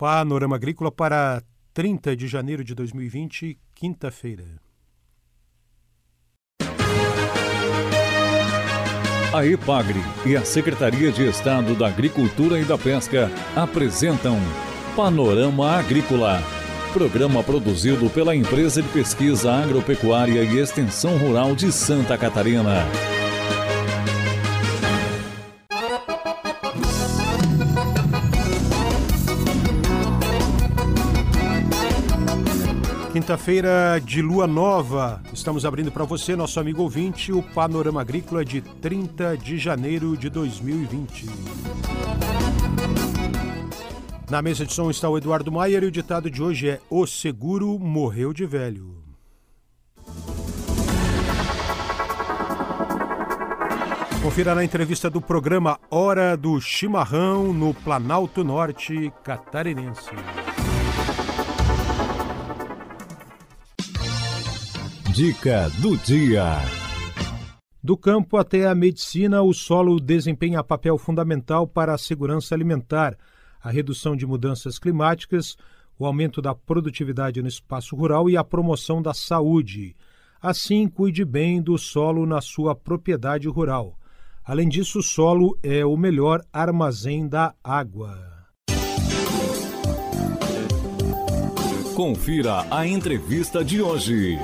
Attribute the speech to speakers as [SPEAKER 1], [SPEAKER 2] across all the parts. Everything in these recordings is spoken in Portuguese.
[SPEAKER 1] Panorama Agrícola para 30 de janeiro de 2020, quinta-feira.
[SPEAKER 2] A EPAGRE e a Secretaria de Estado da Agricultura e da Pesca apresentam Panorama Agrícola, programa produzido pela Empresa de Pesquisa Agropecuária e Extensão Rural de Santa Catarina.
[SPEAKER 1] Quinta-feira de lua nova, estamos abrindo para você, nosso amigo ouvinte, o Panorama Agrícola de 30 de janeiro de 2020. Na mesa de som está o Eduardo Maier e o ditado de hoje é: O seguro morreu de velho. Confira na entrevista do programa Hora do Chimarrão no Planalto Norte Catarinense.
[SPEAKER 2] Dica do dia.
[SPEAKER 1] Do campo até a medicina, o solo desempenha papel fundamental para a segurança alimentar, a redução de mudanças climáticas, o aumento da produtividade no espaço rural e a promoção da saúde. Assim, cuide bem do solo na sua propriedade rural. Além disso, o solo é o melhor armazém da água.
[SPEAKER 2] Confira a entrevista de hoje.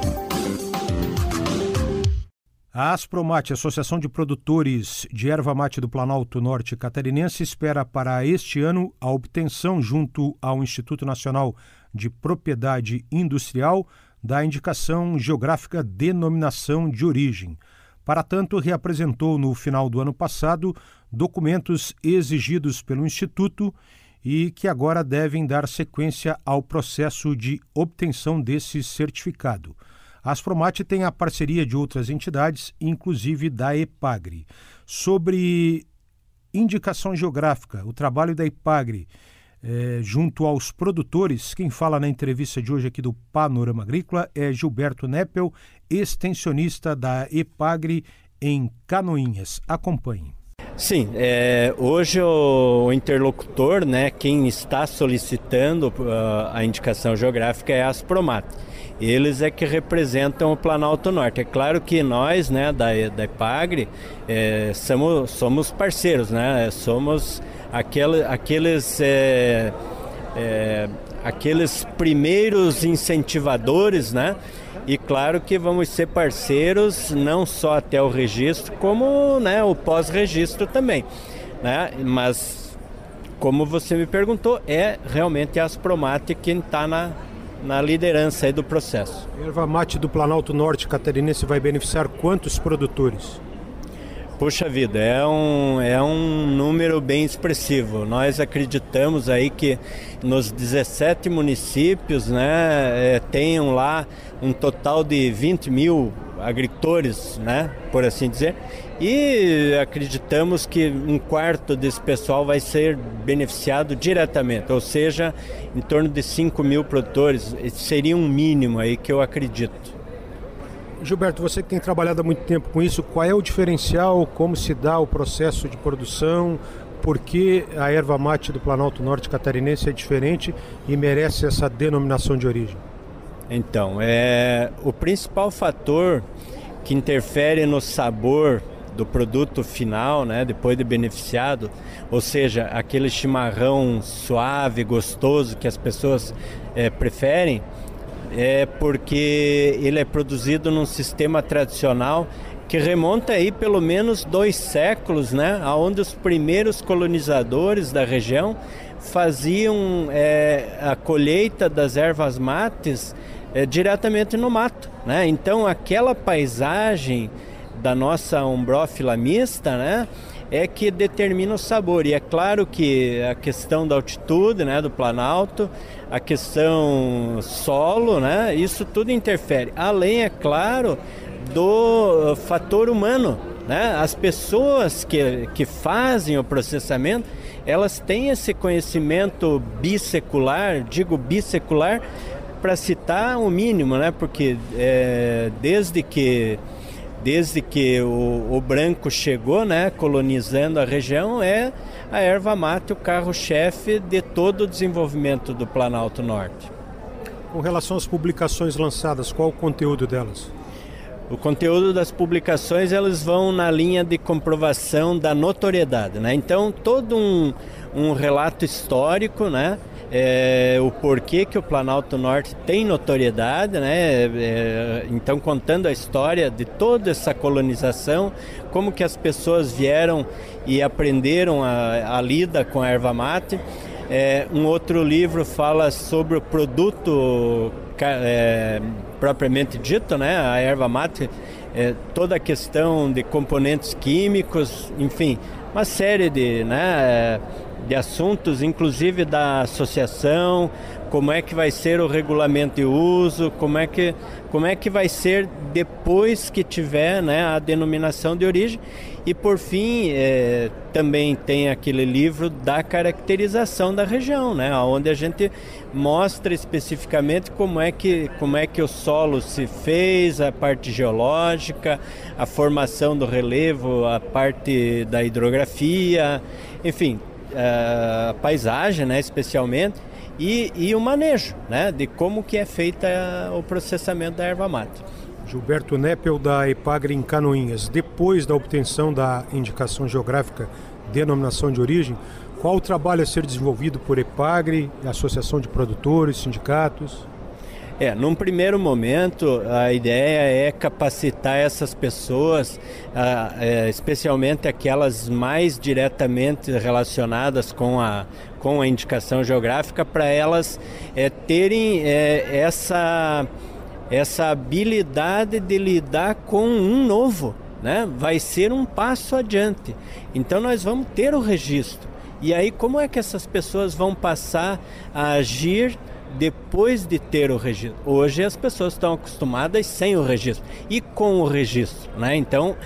[SPEAKER 1] A Aspromate, Associação de Produtores de Erva Mate do Planalto Norte Catarinense, espera para este ano a obtenção, junto ao Instituto Nacional de Propriedade Industrial, da indicação geográfica Denominação de Origem. Para tanto, reapresentou no final do ano passado documentos exigidos pelo Instituto e que agora devem dar sequência ao processo de obtenção desse certificado. A Aspromate tem a parceria de outras entidades, inclusive da EPAGRE. Sobre indicação geográfica, o trabalho da EPAGRE é, junto aos produtores, quem fala na entrevista de hoje aqui do Panorama Agrícola é Gilberto Neppel, extensionista da EPAGRE em Canoinhas. Acompanhe.
[SPEAKER 3] Sim, é, hoje o, interlocutor, né, quem está solicitando uh, a indicação geográfica é a Aspromate eles é que representam o Planalto Norte. É claro que nós, né, da, da EPAGRE, é, somos, somos parceiros, né, somos aquele, aqueles, é, é, aqueles primeiros incentivadores, né, e claro que vamos ser parceiros não só até o registro, como né, o pós-registro também. Né? Mas, como você me perguntou, é realmente a Aspromate quem está na, na liderança do processo.
[SPEAKER 1] A erva mate do Planalto Norte catarinense vai beneficiar quantos produtores?
[SPEAKER 3] Puxa vida, é um, é um bem expressivo. Nós acreditamos aí que nos 17 municípios né, é, tenham lá um total de 20 mil agricultores, né, por assim dizer, e acreditamos que um quarto desse pessoal vai ser beneficiado diretamente, ou seja, em torno de 5 mil produtores. Seria um mínimo aí que eu acredito.
[SPEAKER 1] Gilberto, você que tem trabalhado há muito tempo com isso, qual é o diferencial, como se dá o processo de produção, por que a erva mate do Planalto Norte Catarinense é diferente e merece essa denominação de origem?
[SPEAKER 3] Então, é o principal fator que interfere no sabor do produto final, né, depois de beneficiado, ou seja, aquele chimarrão suave, gostoso que as pessoas é, preferem, é porque ele é produzido num sistema tradicional que remonta aí pelo menos dois séculos, né, onde os primeiros colonizadores da região faziam é, a colheita das ervas mates é, diretamente no mato, né? Então aquela paisagem da nossa umbrófila mista, né? É que determina o sabor. E é claro que a questão da altitude, né, do planalto, a questão solo, né, isso tudo interfere. Além, é claro, do fator humano, né? As pessoas que, que fazem o processamento, elas têm esse conhecimento bissecular, digo bissecular, para citar o mínimo, né? Porque é, desde que desde que o, o, branco chegou, né, colonizando a região, é a erva mate o carro-chefe de todo o desenvolvimento do Planalto Norte.
[SPEAKER 1] Com relação às publicações lançadas, qual o conteúdo delas?
[SPEAKER 3] O conteúdo das publicações elas vão na linha de comprovação da notoriedade, né? Então todo um, um relato histórico, né? É, o porquê que o Planalto Norte tem notoriedade, né? É, então contando a história de toda essa colonização, como que as pessoas vieram e aprenderam a, a lida com a erva mate. É, um outro livro fala sobre o produto é, propriamente dito, né? A erva mate, é, toda a questão de componentes químicos, enfim, uma série de, né, de assuntos, inclusive da associação, como é que vai ser o regulamento de uso, como é que, como é que vai ser depois que tiver né, a denominação de origem. E por fim, é, também tem aquele livro da caracterização da região, né, onde a gente mostra especificamente como é, que, como é que o solo se fez, a parte geológica, a formação do relevo, a parte da hidrografia, enfim, a paisagem, né, especialmente e, e o manejo né, de como que é feita o processamento da erva mate.
[SPEAKER 1] Gilberto Neppel, da Epagre em Canoinhas. Depois da obtenção da indicação geográfica denominação de origem, qual o trabalho a ser desenvolvido por Epagre, Associação de Produtores, sindicatos?
[SPEAKER 3] É, num primeiro momento, a ideia é capacitar essas pessoas, é, especialmente aquelas mais diretamente relacionadas com a, com a indicação geográfica, para elas é, terem é, essa, essa habilidade de lidar com um novo. Né? Vai ser um passo adiante. Então, nós vamos ter o registro. E aí, como é que essas pessoas vão passar a agir? Depois de ter o registro. Hoje as pessoas estão acostumadas sem o registro e com o registro, né? Então,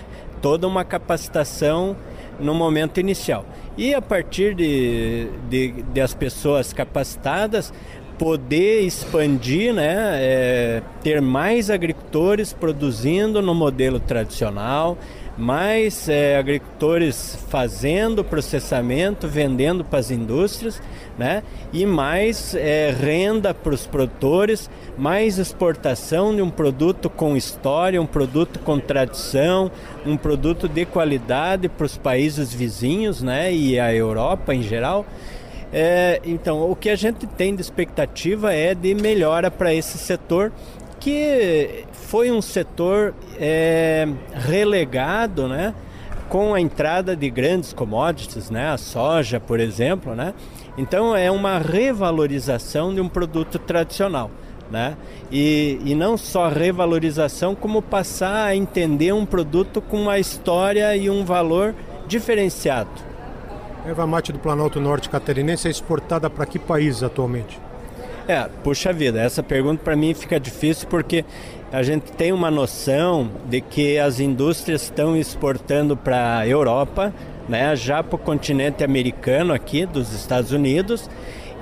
[SPEAKER 3] toda uma capacitação no momento inicial. E a partir de, de, de as pessoas capacitadas, poder expandir, né, é, ter mais agricultores produzindo no modelo tradicional, mais é, agricultores fazendo processamento, vendendo para as indústrias, né? E mais é, renda para os produtores, mais exportação de um produto com história, um produto com tradição, um produto de qualidade para os países vizinhos, né? E a Europa em geral. É, então, o que a gente tem de expectativa é de melhora para esse setor que foi um setor é, relegado, né? Com a entrada de grandes commodities, né? A soja, por exemplo, né? Então é uma revalorização de um produto tradicional. Né? E, e não só revalorização, como passar a entender um produto com uma história e um valor diferenciado.
[SPEAKER 1] A erva mate do Planalto Norte catarinense é exportada para que país atualmente?
[SPEAKER 3] É, puxa vida, essa pergunta para mim fica difícil porque a gente tem uma noção de que as indústrias estão exportando para a Europa, né, já para o continente americano aqui, dos Estados Unidos,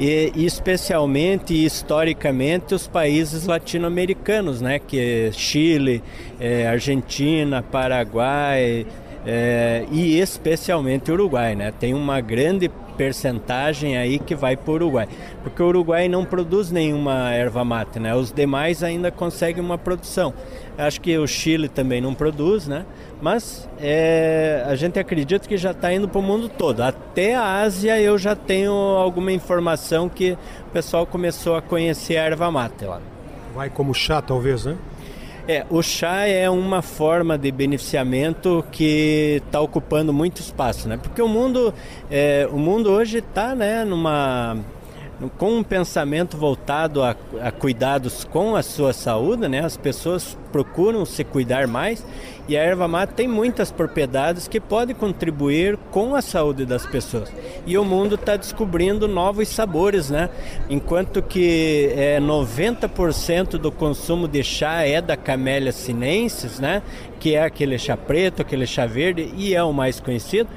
[SPEAKER 3] e especialmente e historicamente os países latino-americanos, né, que é Chile, é, Argentina, Paraguai é, e especialmente Uruguai, né, tem uma grande percentagem aí que vai para o Uruguai. Porque o Uruguai não produz nenhuma erva mate, né? Os demais ainda conseguem uma produção. Acho que o Chile também não produz, né? Mas é, a gente acredita que já está indo para o mundo todo. Até a Ásia eu já tenho alguma informação que o pessoal começou a conhecer a erva mate lá.
[SPEAKER 1] Vai como chá, talvez, né?
[SPEAKER 3] É, o chá é uma forma de beneficiamento que está ocupando muito espaço, né? Porque o mundo, é, o mundo hoje está, né, numa com um pensamento voltado a, a, cuidados com a sua saúde, né? As pessoas procuram se cuidar mais e a erva mate tem muitas propriedades que podem contribuir com a saúde das pessoas. E o mundo está descobrindo novos sabores, né? Enquanto que é, 90% do consumo de chá é da Camellia sinensis, né? Que é aquele chá preto, aquele chá verde e é o mais conhecido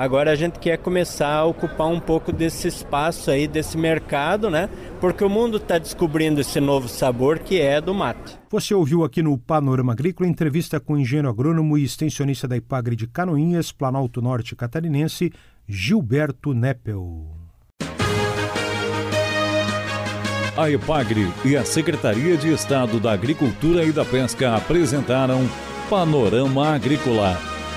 [SPEAKER 3] Agora a gente quer começar a ocupar um pouco desse espaço aí, desse mercado, né? Porque o mundo está descobrindo esse novo sabor que é do mate.
[SPEAKER 1] Você ouviu aqui no Panorama Agrícola entrevista com o engenheiro agrônomo e extensionista da Ipagre de Canoinhas, Planalto Norte Catarinense, Gilberto Neppel.
[SPEAKER 2] A EPAGRE e a Secretaria de Estado da Agricultura e da Pesca apresentaram Panorama Agrícola,